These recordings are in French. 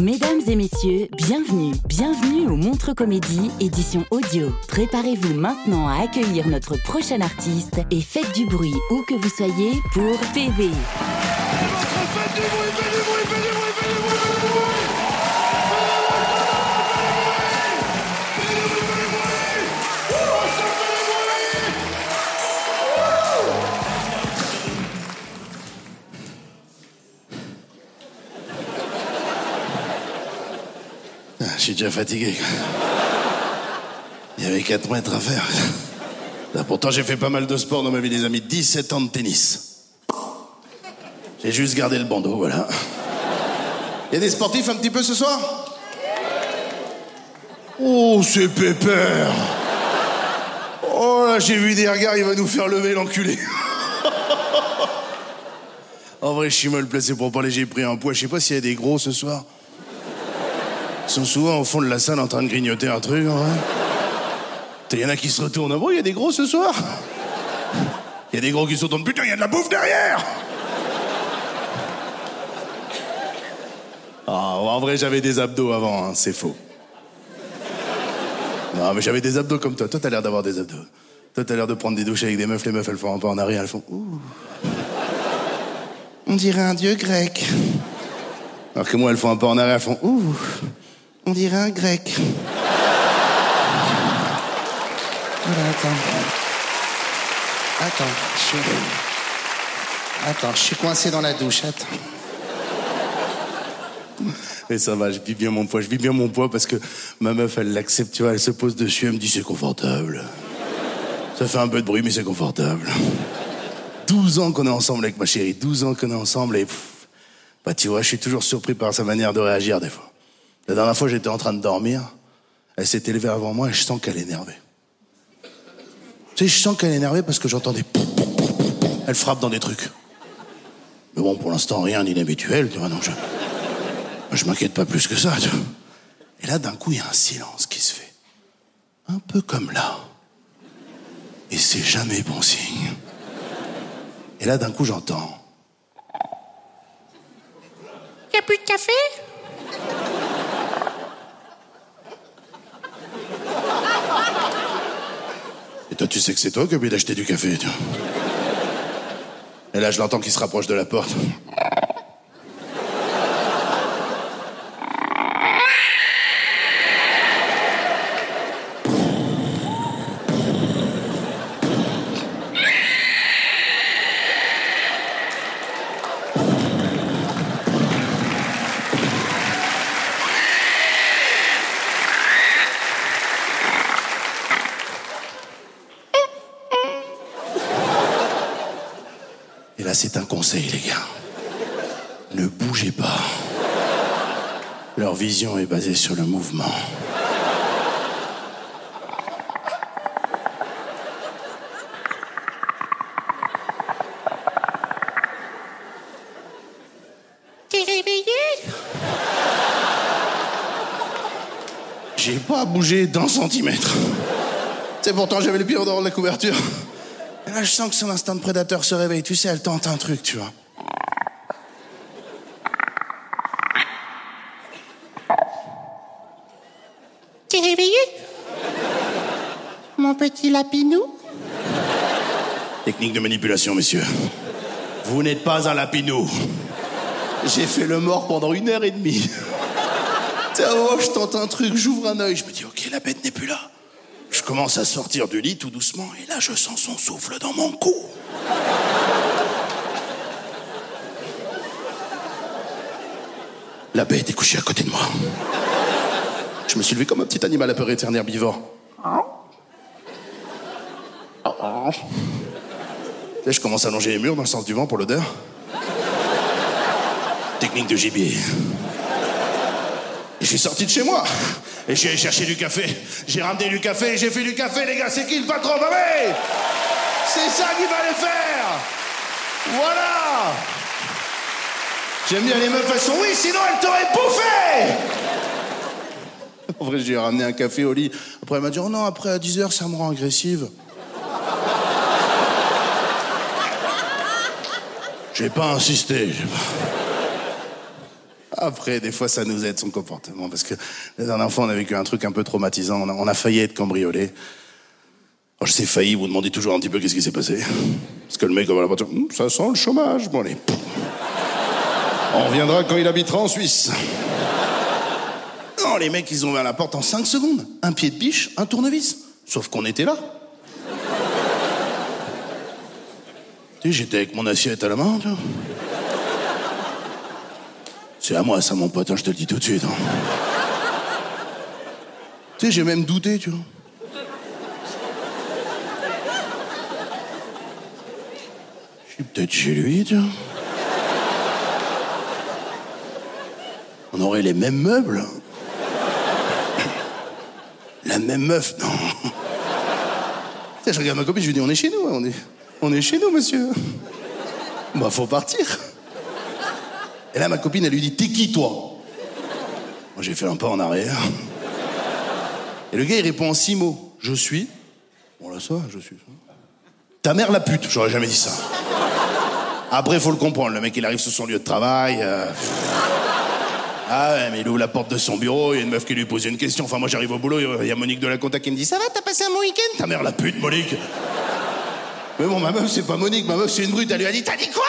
Mesdames et messieurs, bienvenue, bienvenue au Montre Comédie, édition audio. Préparez-vous maintenant à accueillir notre prochain artiste et faites du bruit où que vous soyez pour PV. Je suis déjà fatigué. Il y avait 4 mètres à faire. Pourtant, j'ai fait pas mal de sport dans ma vie, les amis. 17 ans de tennis. J'ai juste gardé le bandeau, voilà. Il y a des sportifs un petit peu ce soir? Oh, c'est pépère Oh là, j'ai vu des regards, il va nous faire lever l'enculé. en vrai, je suis mal placé pour parler, j'ai pris un poids. Je sais pas s'il y a des gros ce soir. Ils sont souvent au fond de la salle en train de grignoter un truc. Il y en a qui se retournent. Ah bon, il y a des gros ce soir Il y a des gros qui se retournent. Putain, il y a de la bouffe derrière Ah, en vrai, j'avais des abdos avant, hein, c'est faux. Non, mais j'avais des abdos comme toi. Toi, t'as l'air d'avoir des abdos. Toi, t'as l'air de prendre des douches avec des meufs. Les meufs, elles font un pas en arrière, elles font Ouh. On dirait un dieu grec. Alors que moi, elles font un pas en arrière, elles font Ouh. On dirait un grec. Attends. Attends, je suis... Attends, je suis coincé dans la douche, attends. Et ça va, je vis bien mon poids. Je vis bien mon poids parce que ma meuf, elle l'accepte, tu vois, elle se pose dessus, elle me dit c'est confortable. Ça fait un peu de bruit, mais c'est confortable. 12 ans qu'on est ensemble avec ma chérie, 12 ans qu'on est ensemble et... bah tu vois, je suis toujours surpris par sa manière de réagir des fois. La dernière fois, j'étais en train de dormir, elle s'est élevée avant moi et je sens qu'elle est énervée. Tu sais, je sens qu'elle est énervée parce que j'entends des... Elle frappe dans des trucs. Mais bon, pour l'instant, rien d'inhabituel, tu vois, je... M'inquiète pas plus que ça. Et là, d'un coup, il y a un silence qui se fait. Un peu comme là. Et c'est jamais bon signe. Et là, d'un coup, j'entends. Y a plus de café Et toi, tu sais que c'est toi qui as oublié d'acheter du café, tu vois. Et là, je l'entends qui se rapproche de la porte. C'est un conseil, les gars. Ne bougez pas. Leur vision est basée sur le mouvement. T'es réveillé? J'ai pas bougé d'un centimètre. C'est pourtant, j'avais le pied en dehors de la couverture. Et là, je sens que son instinct de prédateur se réveille. Tu sais, elle tente un truc, tu vois. T'es réveillé? Mon petit lapinou? Technique de manipulation, messieurs. Vous n'êtes pas un lapinou. J'ai fait le mort pendant une heure et demie. Tiens, oh, je tente un truc, j'ouvre un œil, je me dis, ok, la bête n'est plus là. Commence à sortir du lit tout doucement, et là, je sens son souffle dans mon cou. La bête est couchée à côté de moi. Je me suis levé comme un petit animal à peur éternel herbivore. Là, je commence à longer les murs dans le sens du vent pour l'odeur. Technique de gibier. Je suis sorti de chez moi. Et je suis allé chercher du café. J'ai ramené du café j'ai fait du café, les gars. C'est qui le patron? Bah oui C'est ça qu'il fallait faire Voilà J'aime bien les meufs, elles sont oui, sinon elles t'auraient bouffé En vrai, j'ai ramené un café au lit. Après, elle m'a dit, oh non, après à 10h, ça me rend agressive. J'ai pas insisté. j'ai pas- Après, des fois, ça nous aide son comportement. Parce que la dernière fois, on a vécu un truc un peu traumatisant. On a, failli être cambriolé. Je sais failli, vous demandez toujours un petit peu qu'est-ce qui s'est passé. Parce que le mec, on va la voiture, Hum, ça sent le chômage. Bon, allez. On reviendra quand il habitera en Suisse. Non, les mecs, ils ont ouvert la porte en 5 secondes. Un pied de biche, un tournevis. Sauf qu'on était là. Tu sais, j'étais avec mon assiette à la main, tu vois. C'est à moi, ça, mon pote, hein, je te le dis tout de suite. hein. Tu sais, j'ai même douté, tu vois. Je suis peut-être chez lui, tu vois. On aurait les mêmes meubles. La même meuf, non. Tu sais, je regarde ma copine, je lui dis, on est chez nous, on est, on est chez nous, monsieur. Bah, faut partir. Et là, ma copine, elle lui dit, t'es qui, toi Moi, j'ai fait un pas en arrière. Et le gars, il répond en six mots. Je suis. Bon, là, ça, je suis. Ta mère, la pute. J'aurais jamais dit ça. Après, faut le comprendre. Le mec, il arrive sur son lieu de travail. euh, Ah ouais, mais il ouvre la porte de son bureau, il y a une meuf qui lui pose une question. Enfin, moi j'arrive au boulot, il y a Monique de la Conta qui me dit Ça va, t'as passé un bon week-end Ta mère la pute, Monique Mais bon, ma meuf, c'est pas Monique, ma meuf, c'est une brute. Elle lui a dit T'as dit quoi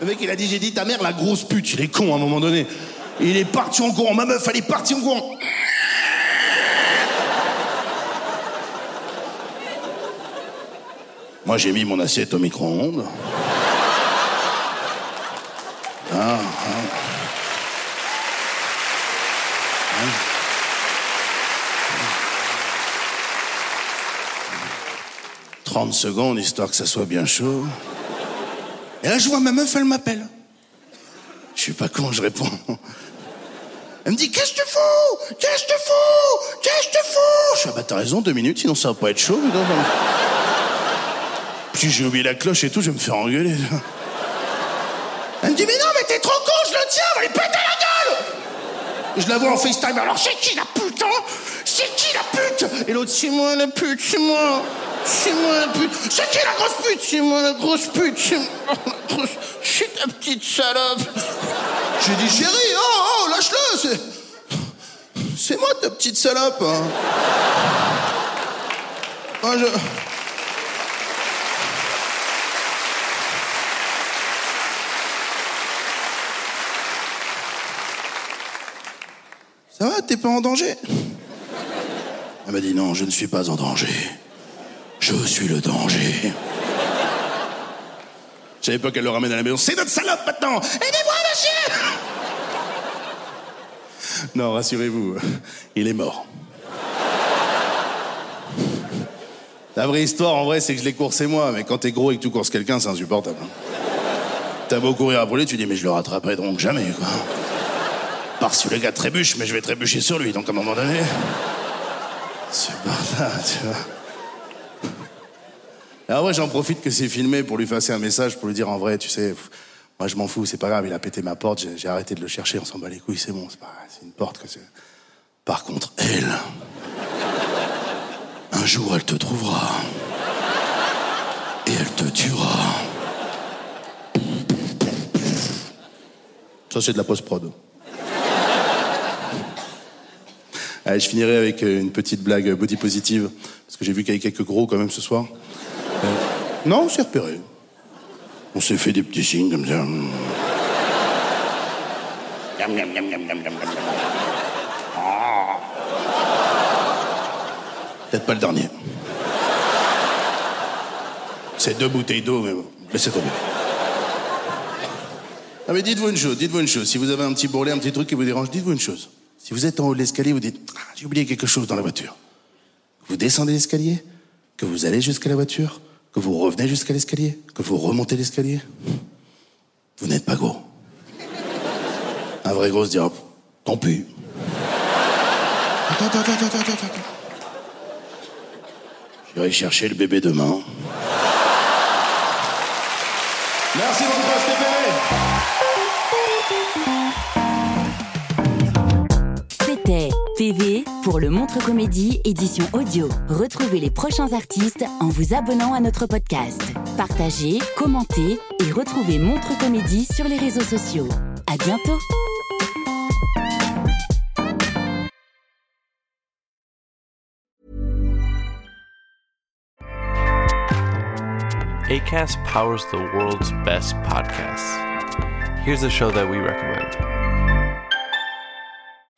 Le mec, il a dit J'ai dit ta mère la grosse pute. Il est con à un moment donné. Il est parti en courant. Ma meuf, elle est partie en courant. Moi, j'ai mis mon assiette au micro-ondes. Ah, ah. 30 secondes, histoire que ça soit bien chaud. Et là, je vois ma meuf, elle m'appelle. Je suis pas con, je réponds. Elle me dit Qu'est-ce que tu fous? Qu'est-ce que tu fous? Qu'est-ce que tu fous? Je suis ah bah t'as raison, deux minutes, sinon ça va pas être chaud. Puis j'ai oublié la cloche et tout, je vais me faire engueuler. Elle me dit Mais non, mais t'es trop con, je le tiens, va lui péter la gueule Je la vois en FaceTime, alors c'est qui la pute, hein C'est qui la pute? Et l'autre, c'est moi la pute, c'est moi C'est moi la pute. C'est qui la grosse pute? C'est moi la grosse pute, c'est moi la grosse... Je suis ta petite salope. J'ai dit chérie, oh, oh, lâche-le, c'est... C'est moi ta petite salope hein. Je... Ça va, t'es pas en danger? Elle m'a dit non, je ne suis pas en danger. Je suis le danger. Je savais pas qu'elle le ramène à la maison. C'est notre salope maintenant Aidez-moi, monsieur Non, rassurez-vous, il est mort. La vraie histoire, en vrai, c'est que je l'ai coursé moi, mais quand t'es gros et que tu courses quelqu'un, c'est insupportable. T'as beau courir après lui, tu dis, mais je le rattraperai donc jamais, quoi. Parce que le gars trébuche, mais je vais trébucher sur lui, donc à un moment donné. C'est bordel, tu vois. Alors ouais, j'en profite que c'est filmé pour lui passer un message, pour lui dire en vrai, tu sais, moi je m'en fous, c'est pas grave, il a pété ma porte, j'ai- arrêté de le chercher, on s'en bat les couilles, c'est bon, c'est pas, c'est une porte que c'est. Par contre, elle, un jour elle te trouvera et elle te tuera. Ça c'est de la post-prod. Allez, je finirai avec euh, une petite blague body positive, parce que j'ai vu qu'il y avait quelques gros quand même ce soir. Non, on s'est repéré. On s'est fait des petits signes comme ça. Ah. Peut-être pas le dernier. C'est deux bouteilles d'eau, mais bon, laissez tomber. Ah mais dites-vous une chose, dites-vous une chose. Si vous avez un petit bourrelet, un petit truc qui vous dérange, dites-vous une chose. Si vous êtes en haut de l'escalier, vous dites ah, j'ai oublié quelque chose dans la voiture. Vous descendez l'escalier, que vous allez jusqu'à la voiture, que vous revenez jusqu'à l'escalier, que vous remontez l'escalier? Vous n'êtes pas gros. Un vrai gros se dira tant pis. Attends, attends, attends. J'irai chercher le bébé demain. Merci mon pour le Montre Comédie édition audio. Retrouvez les prochains artistes en vous abonnant à notre podcast. Partagez, commentez et retrouvez Montre Comédie sur les réseaux sociaux. À bientôt. ACAST powers the world's best podcasts. Here's a show that we recommend.